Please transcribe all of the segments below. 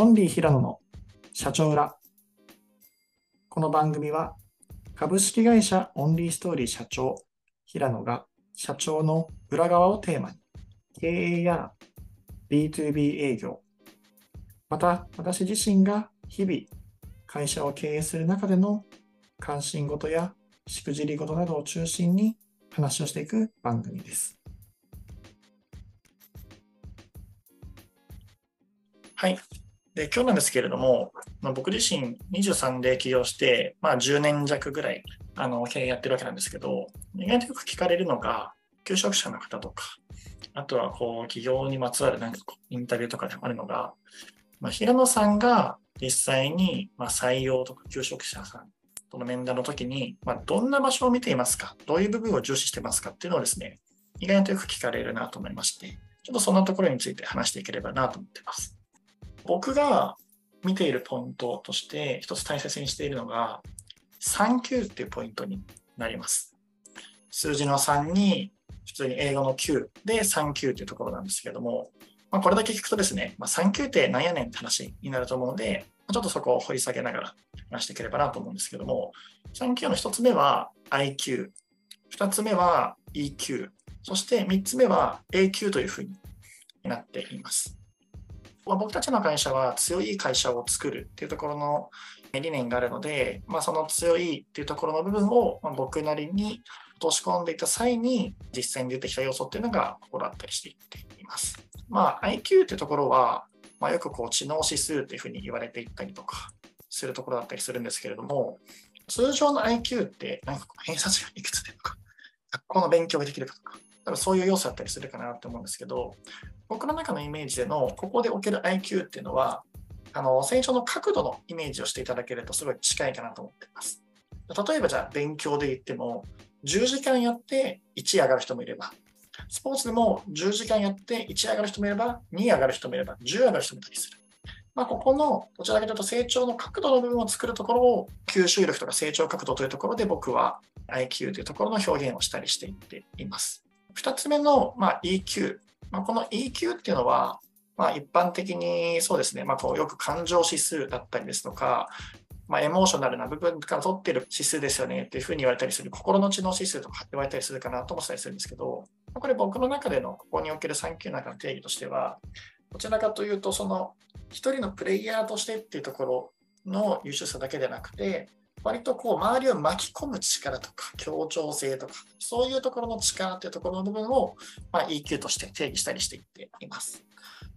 オンリー平野の社長裏。この番組は株式会社オンリーストーリー社長平野が社長の裏側をテーマに経営や B2B 営業、また私自身が日々会社を経営する中での関心事やしくじり事などを中心に話をしていく番組です。はい。で、今日なんですけれども、まあ、僕自身23で起業して、まあ、10年弱ぐらいあの経営やってるわけなんですけど、意外とよく聞かれるのが、求職者の方とか、あとはこう企業にまつわるなんかこうインタビューとかでもあるのが、まあ、平野さんが実際にま採用とか求職者さんとの面談の時に、ま、どんな場所を見ていますか、どういう部分を重視してますかっていうのをですね、意外とよく聞かれるなと思いまして、ちょっとそんなところについて話していければなと思ってます。僕が見ているポイントとして一つ大切にしているのが、3級っていうポイントになります。数字の3に普通に英語の9で3級っていうところなんですけども、まあ、これだけ聞くとですね、まあ、3級って何やねんって話になると思うので、ちょっとそこを掘り下げながら話していければなと思うんですけども、3級の1つ目は IQ、2つ目は EQ、そして3つ目は AQ というふうになっています。ま、僕たちの会社は強い会社を作るっていうところの理念があるので、まあ、その強いっていうところの部分を僕なりに落とし込んでいた際に実際に出てきた要素っていうのがここだったりしていっています。まあ、IQ っていうところは、まあ、よくこう知能指数っていうふうに言われていったりとかするところだったりするんですけれども、通常の IQ ってなんか偏差値がいくつでとか、学校の勉強ができるかとか、多分そういう要素だったりするかなと思うんですけど、僕の中のイメージでの、ここで置ける IQ っていうのは、あの成長の角度のイメージをしていただけるとすごい近いかなと思っています。例えばじゃあ勉強で言っても、10時間やって1上がる人もいれば、スポーツでも10時間やって1上がる人もいれば、2上がる人もいれば、10上がる人もいたりする。まあ、ここのどちらかというと成長の角度の部分を作るところを吸収力とか成長角度というところで僕は IQ というところの表現をしたりしていっています。2つ目の、まあ、EQ。まあ、この EQ っていうのは、まあ、一般的にそうですね、まあ、こうよく感情指数だったりですとか、まあ、エモーショナルな部分から取ってる指数ですよね。っていうふうに言われたりする、心の知能指数とか言われたりするかなと思ったりするんですけど、これ僕の中でのここにおける3級の中の定義としては、どちらかというと、その一人のプレイヤーとしてっていうところの優秀さだけでなくて、割とこう周りを巻き込む力とか協調性とかそういうところの力っていうところの部分を、まあ、EQ として定義したりしていっています。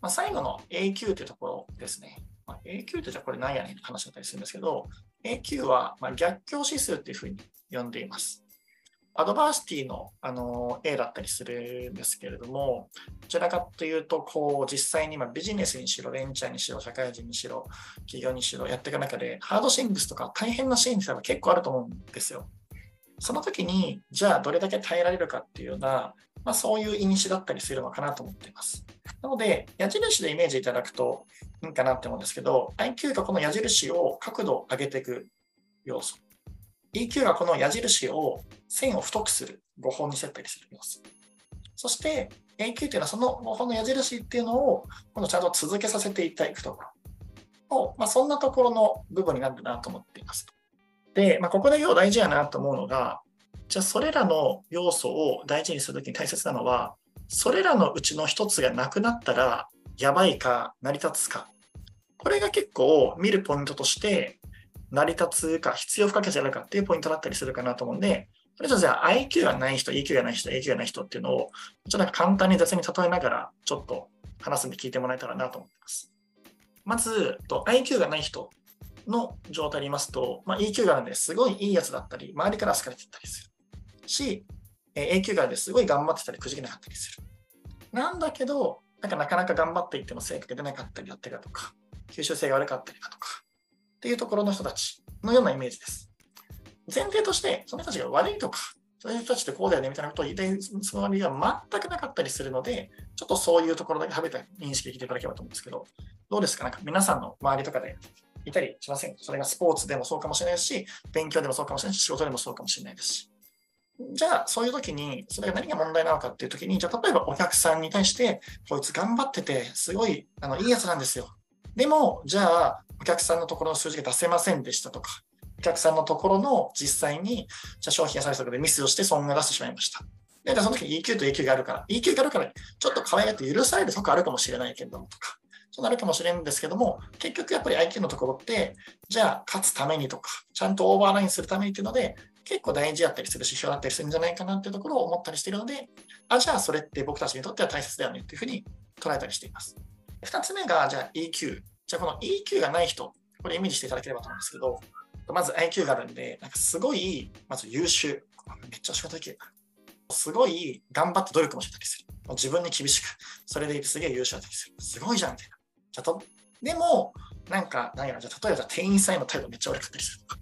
まあ、最後の AQ というところですね。まあ、AQ ってじゃあこれ何やねんって話だったりするんですけど AQ はま逆境指数っていうふうに呼んでいます。アドバーシティのあの A だったりするんですけれども、どちらかというと、こう実際に今ビジネスにしろ、ベンチャーにしろ、社会人にしろ、企業にしろやっていく中で、ハードシングスとか大変なシーンって結構あると思うんですよ。その時に、じゃあどれだけ耐えられるかっていうような、まあ、そういう因子だったりするのかなと思っています。なので、矢印でイメージいただくといいかなって思うんですけど、IQ がこの矢印を角度を上げていく要素。EQ がこの矢印を線を太くする5本にセットにする要素。そして AQ っていうのはその5本の矢印っていうのを今度ちゃんと続けさせていただくところまあ、そんなところの部分になるなと思っています。で、まあ、ここで要大事やなと思うのが、じゃあそれらの要素を大事にするときに大切なのは、それらのうちの一つがなくなったらやばいか成り立つか。これが結構見るポイントとして成り立つか必要不可欠であるかっていうポイントだったりするかなと思うんで、それじゃあ IQ がない人、EQ がない人、AQ がない人っていうのを、ちょっと簡単に雑に例えながら、ちょっと話すんで聞いてもらえたらなと思ってます。まず、IQ がない人の状態で言いますと、まあ、EQ があるんですごいいいやつだったり、周りから好かれてたりするし、AQ があるんですごい頑張ってたり、くじけなかったりする。なんだけど、なんかなかなか頑張っていっても成果が出なかったりだったりだとか、吸収性が悪かったりだとか、っていうところの人たちのようなイメージです。前提として、その人たちが悪いとか、そういう人たちってこうだよねみたいなことを言いたいつもりは全くなかったりするので、ちょっとそういうところだけ食べた認識できていただければと思うんですけど、どうですか？なんか皆さんの周りとかでいたりしません？それがスポーツでもそうかもしれないし、勉強でもそうかもしれないし、仕事でもそうかもしれないですし。じゃあ、そういう時に、それが何が問題なのかっていう時に、じゃあ、例えばお客さんに対して、こいつ頑張ってて、すごいあのいいやつなんですよ。でも、じゃあ、お客さんのところの数字が出せませんでしたとか、お客さんのところの実際に、じゃあ商品やサービスとかでミスをして損が出してしまいました。で、その時に EQ と EQ があるから、EQ があるから、ちょっと可愛がって許されるとこあるかもしれないけれどもとか、そうなるかもしれないんですけども、結局やっぱり IQ のところって、じゃあ勝つためにとか、ちゃんとオーバーラインするためにっていうので、結構大事だったりする指標だったりするんじゃないかなっていうところを思ったりしているので、あ、じゃあそれって僕たちにとっては大切だよねっていうふうに捉えたりしています。二つ目が、じゃあ EQ。じゃあこの EQ がない人、これイメージしていただければと思うんですけど、まず IQ があるんで、なんかすごい、まず優秀。めっちゃ仕事できる。すごい頑張って努力もしてたりする。自分に厳しく、それですげえ優秀だったりする。すごいじゃんみたいな。じゃとでも、なんか、何やら、じゃ例えばじゃ店員さんへの態度めっちゃ悪かったりするとか。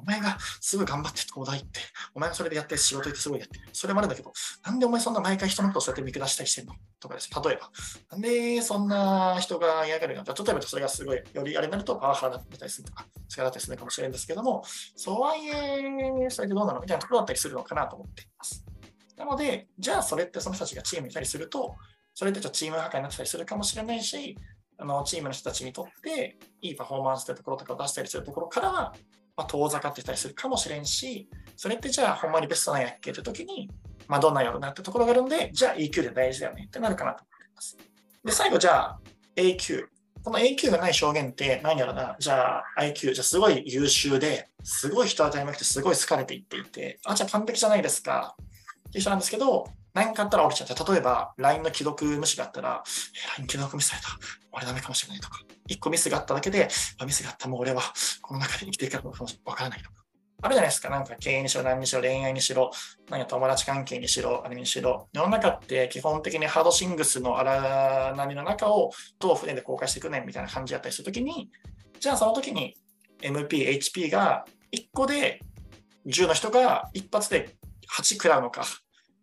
お前がすぐ頑張って東大行って、お前がそれでやって仕事行ってすごいやって。それもあるんだけど、なんでお前そんな毎回人のことをそうやって見下したりしてんの？とかです。例えば、なんでそんな人が嫌がるのか。例えばそれがすごい、よりあれになるとパワハラだったりするとか、力だったりするかもしれないんですけども、そうはいえ、それでどうなの？みたいなところだったりするのかなと思っています。なので、じゃあそれってその人たちがチームにいたりすると、それってちょっとチーム破壊になったりするかもしれないし、あのチームの人たちにとっていいパフォーマンスというところとかを出したりするところからは、まあ、遠ざかってたりするかもしれんし、それってじゃあほんまにベストなんやっけって時に、まあ、どんなんやろうなってところがあるんで、じゃあ EQ で大事だよねってなるかなと思います。で、最後じゃあ AQ。この AQ がない証言って何やろな、じゃあ IQ、じゃあすごい優秀で、すごい人当たり前くてすごい好かれていっていて、あ、じゃあ完璧じゃないですか。っていう人なんですけど、何かあったら起きちゃって、例えば LINE の既読無視があったら、え、LINE 既読無視された。俺ダメかもしれないとか。一個ミスがあっただけで、ミスがあったもう俺はこの中で生きていくかもわからないとか。あるじゃないですか。なんか経営にしろ、何にしろ、恋愛にしろ、何や友達関係にしろ、あれにしろ。世の中って基本的にハードシングスの荒波の中をどう船で公開していくねみたいな感じだったりするときに、じゃあその時に MP、HP が1個で10の人が一発で8食らうのか、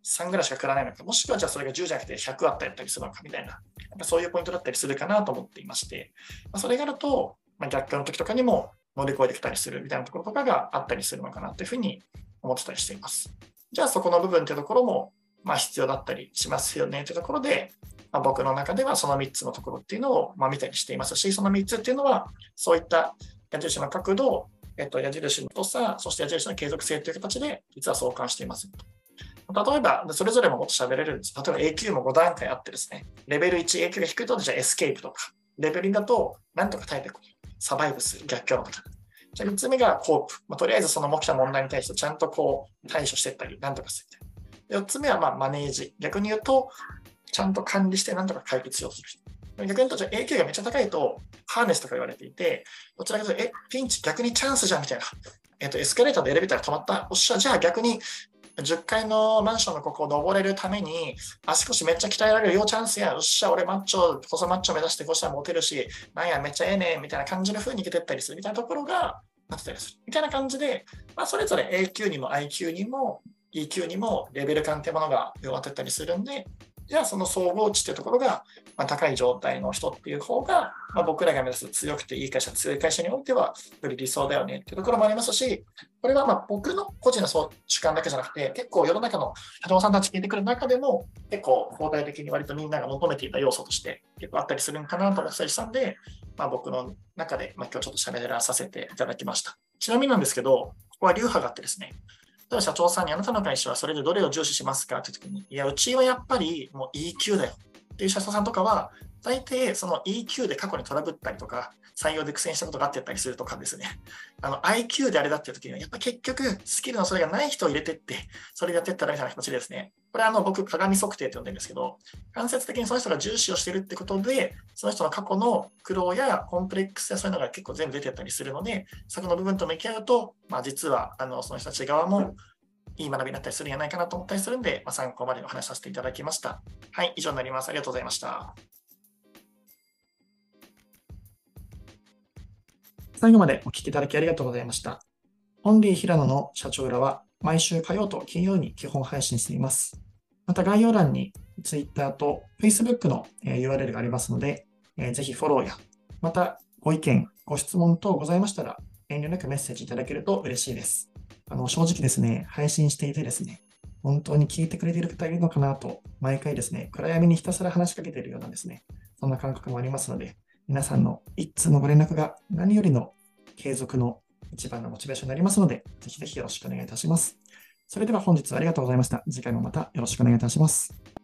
3ぐらいしか食らないのか、もしくはじゃあそれが10じゃなくて100あったりするのかみたいな、なんかそういうポイントだったりするかなと思っていまして、まあ、それがあると、まあ、逆化の時とかにも乗り越えてきたりするみたいなところとかがあったりするのかなというふうに思ってたりしています。じゃあそこの部分というところも、まあ、必要だったりしますよねというところで、まあ、僕の中ではその3つのところっていうのを、ま、見たりしていますし、その3つっていうのは、そういった矢印の角度、えっと、矢印の太さ、そして矢印の継続性という形で、実は相関しています。例えば、それぞれももっと喋れるんです。例えば A q も5段階あってですね、レベル1、A q が低いと、じゃあ escape とか、レベル2だと、なんとか耐えてこう、 survive する、逆境の時。じゃあ3つ目が cope。まあ、とりあえずその起きた問題に対してちゃんとこう対処していったり、なんとかするみたいな。4つ目はまあ manage。逆に言うと、ちゃんと管理してなんとか解決をする人。逆に言うと、じゃあ AQ がめっちゃ高いと、 harness とか言われていて、どちらかというと、え、ピンチ逆にチャンスじゃんみたいな。えっ、と、エスカレーターでエレベーターが止まった。おっしゃ、じゃあ逆に10階のマンションのここを登れるために、足腰めっちゃ鍛えられるよ、チャンスや、よっしゃ、俺マッチョ、細マッチョ目指してこうしたらモテるし、なんや、めっちゃええねんみたいな感じの風にいけてったりするみたいなところがなってたりする。みたいな感じで、まあ、それぞれ A 級にも I 級にも E 級にもレベル感ってものが弱ってたりするんで、じゃあその総合値っていうところが、まあ、高い状態の人っていう方が、まあ、僕らが目指す強くていい会社、強い会社においては、より理想だよねっていうところもありますし、これはまあ僕の個人の主観だけじゃなくて、結構世の中の社長さんたち聞いてくる中でも、結構相対的に割とみんなが求めていた要素として結構あったりするんかなと思ったりしたんで、まあ、僕の中で、まあ、今日ちょっと喋らさせていただきました。ちなみになんですけど、ここは流派があってですね、例えば社長さんにあなたの会社はそれでどれを重視しますかって時に、いや、うちはやっぱりもう EQ だよっていう社長さんとかは、大抵その EQ で過去にトラブったりとか、採用で苦戦したことがあってたりするとかですね、あの IQ であれだっていう時には、やっぱ結局スキルのそれがない人を入れてって、それでやってったらみたいな形でですね、これはあの僕、鏡測定って呼んでるんですけど、間接的にその人が重視をしてるってことで、その人の過去の苦労やコンプレックスやそういうのが結構全部出てったりするので、そこの部分と向き合うと、まあ、実はあのその人たち側もいい学びになったりするんじゃないかなと思ったりするんで、まあ、参考までの話させていただきました。はい、以上になります。ありがとうございました。最後までお聞きいただきありがとうございました。オンリー平野の社長裏は毎週火曜と金曜に基本配信しています。また概要欄に Twitter と Facebook の URL がありますので、ぜひフォローや、またご意見、ご質問等ございましたら遠慮なくメッセージいただけると嬉しいです。あの、正直ですね、配信していてですね、本当に聞いてくれている方いるのかなと、毎回ですね、暗闇にひたすら話しかけているようなですね、そんな感覚もありますので、皆さんの一通のご連絡が何よりの継続の一番のモチベーションになりますので、ぜひぜひよろしくお願いいたします。それでは本日はありがとうございました。次回もまたよろしくお願いいたします。